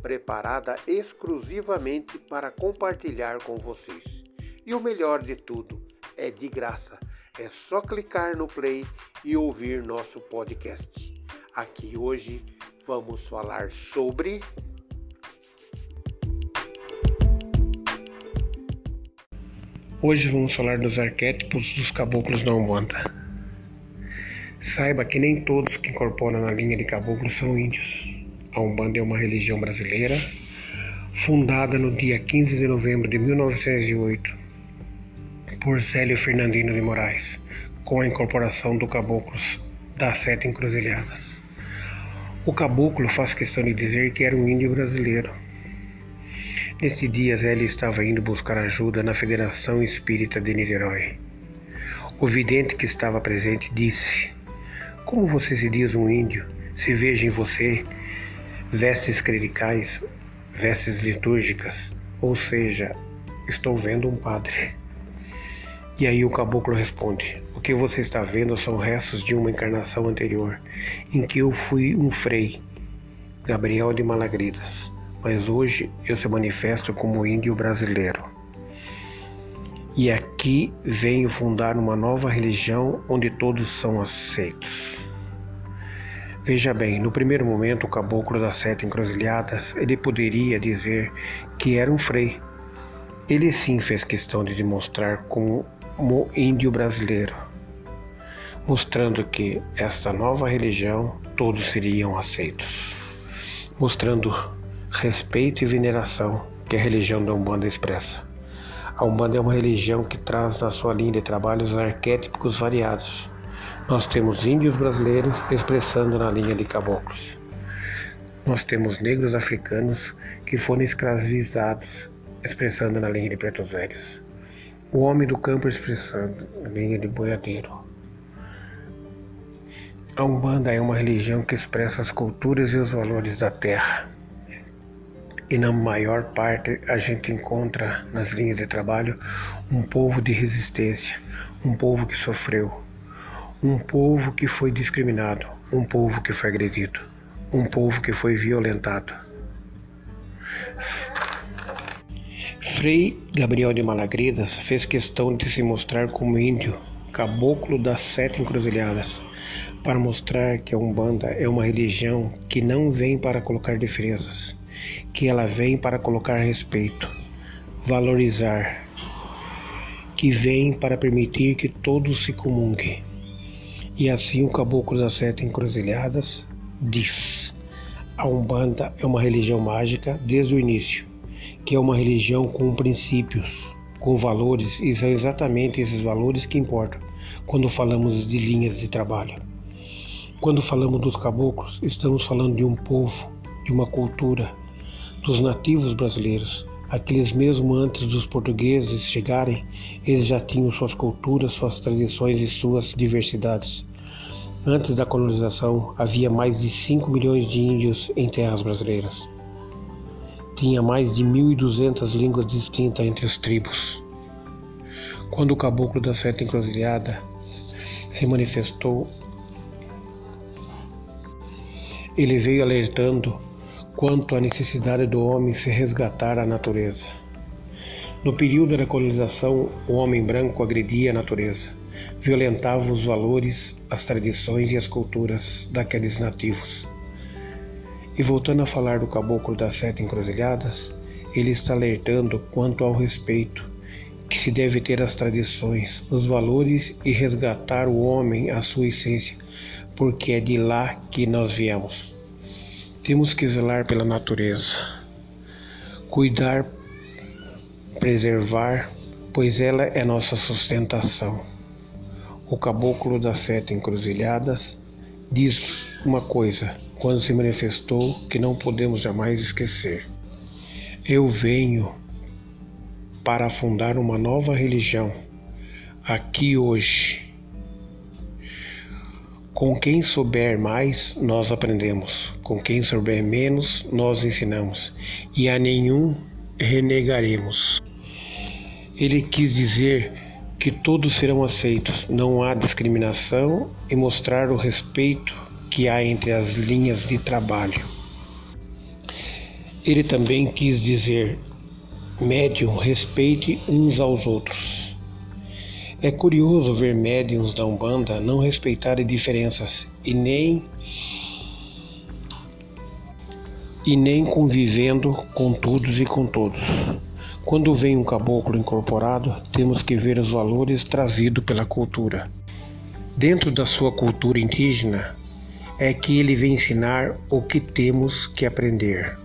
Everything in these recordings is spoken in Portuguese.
preparada exclusivamente para compartilhar com vocês. E o melhor de tudo, é de graça. É só clicar no play e ouvir nosso podcast. Aqui hoje vamos falar sobre Hoje vamos falar dos arquétipos dos caboclos da Umbanda. Saiba que nem todos que incorporam na linha de caboclos são índios. A Umbanda é uma religião brasileira, fundada no dia 15 de novembro de 1908 por Célio Fernandino de Moraes, com a incorporação do caboclos das sete encruzilhadas. O caboclo faz questão de dizer que era um índio brasileiro. Nesse dia, Zélio estava indo buscar ajuda na Federação Espírita de Niterói. O vidente que estava presente disse: Como você se diz um índio, se veja em você vestes clericais, vestes litúrgicas, ou seja, estou vendo um padre. E aí o caboclo responde: O que você está vendo são restos de uma encarnação anterior, em que eu fui um frei, Gabriel de Malagridas, mas hoje eu se manifesto como índio brasileiro. E aqui venho fundar uma nova religião onde todos são aceitos. Veja bem, no primeiro momento, o caboclo das sete encruzilhadas, ele poderia dizer que era um frei. Ele sim fez questão de demonstrar como índio brasileiro, mostrando que esta nova religião todos seriam aceitos, mostrando respeito e veneração que a religião da Umbanda expressa. A Umbanda é uma religião que traz na sua linha de trabalhos arquétipos variados nós temos índios brasileiros expressando na linha de caboclos. Nós temos negros africanos que foram escravizados, expressando na linha de pretos velhos. O homem do campo expressando na linha de boiadeiro. A Umbanda é uma religião que expressa as culturas e os valores da terra. E na maior parte a gente encontra nas linhas de trabalho um povo de resistência, um povo que sofreu, um povo que foi discriminado, um povo que foi agredido, um povo que foi violentado. Frei Gabriel de Malagredas fez questão de se mostrar como índio, caboclo das sete encruzilhadas, para mostrar que a Umbanda é uma religião que não vem para colocar diferenças, que ela vem para colocar respeito, valorizar, que vem para permitir que todos se comunguem. E assim o Caboclo das Sete Encruzilhadas diz: A Umbanda é uma religião mágica desde o início, que é uma religião com princípios, com valores, e são exatamente esses valores que importam quando falamos de linhas de trabalho. Quando falamos dos caboclos, estamos falando de um povo, de uma cultura, dos nativos brasileiros, aqueles mesmo antes dos portugueses chegarem, eles já tinham suas culturas, suas tradições e suas diversidades. Antes da colonização, havia mais de 5 milhões de índios em terras brasileiras. Tinha mais de 1.200 línguas distintas entre as tribos. Quando o caboclo da Seta Encruzilhada se manifestou, ele veio alertando quanto à necessidade do homem se resgatar à natureza. No período da colonização, o homem branco agredia a natureza violentava os valores, as tradições e as culturas daqueles nativos. E voltando a falar do caboclo das sete encruzilhadas, ele está alertando quanto ao respeito que se deve ter às tradições, os valores e resgatar o homem à sua essência, porque é de lá que nós viemos. Temos que zelar pela natureza, cuidar, preservar, pois ela é nossa sustentação. O caboclo das sete encruzilhadas diz uma coisa quando se manifestou que não podemos jamais esquecer. Eu venho para fundar uma nova religião aqui hoje. Com quem souber mais, nós aprendemos. Com quem souber menos, nós ensinamos. E a nenhum renegaremos. Ele quis dizer que todos serão aceitos, não há discriminação e mostrar o respeito que há entre as linhas de trabalho. Ele também quis dizer: médium, respeite uns aos outros. É curioso ver médiums da Umbanda não respeitarem diferenças e nem e nem convivendo com todos e com todos. Quando vem um caboclo incorporado, temos que ver os valores trazidos pela cultura. Dentro da sua cultura indígena, é que ele vem ensinar o que temos que aprender.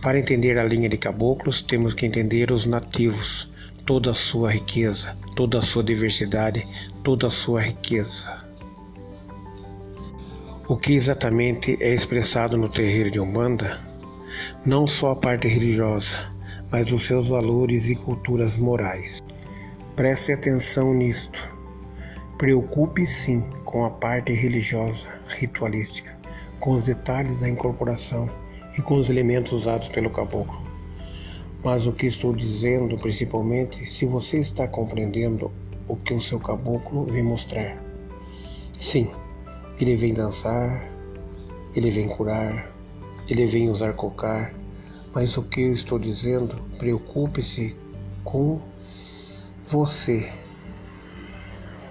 Para entender a linha de caboclos, temos que entender os nativos, toda a sua riqueza, toda a sua diversidade, toda a sua riqueza. O que exatamente é expressado no terreiro de Umbanda? Não só a parte religiosa, mas os seus valores e culturas morais. Preste atenção nisto. Preocupe sim com a parte religiosa, ritualística, com os detalhes da incorporação e com os elementos usados pelo caboclo. Mas o que estou dizendo, principalmente, se você está compreendendo o que o seu caboclo vem mostrar. Sim, ele vem dançar, ele vem curar, ele vem usar cocar, mas o que eu estou dizendo, preocupe-se com você.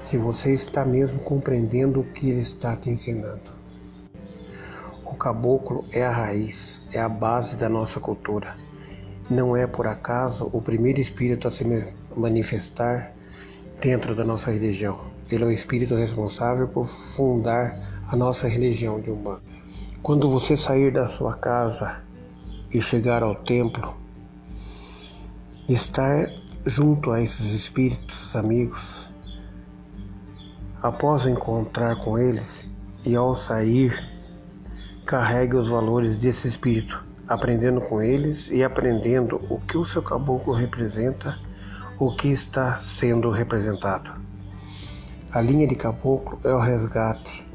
Se você está mesmo compreendendo o que ele está te ensinando. O caboclo é a raiz, é a base da nossa cultura. Não é por acaso o primeiro espírito a se manifestar dentro da nossa religião. Ele é o espírito responsável por fundar a nossa religião de Umbanda. Quando você sair da sua casa e chegar ao templo, estar junto a esses espíritos amigos, após encontrar com eles e ao sair, carregue os valores desse espírito, aprendendo com eles e aprendendo o que o seu caboclo representa, o que está sendo representado. A linha de caboclo é o resgate,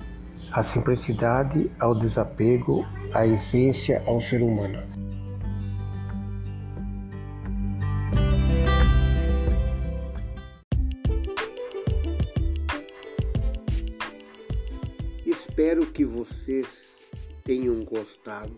a simplicidade ao desapego, a essência ao ser humano. Espero que vocês tenham gostado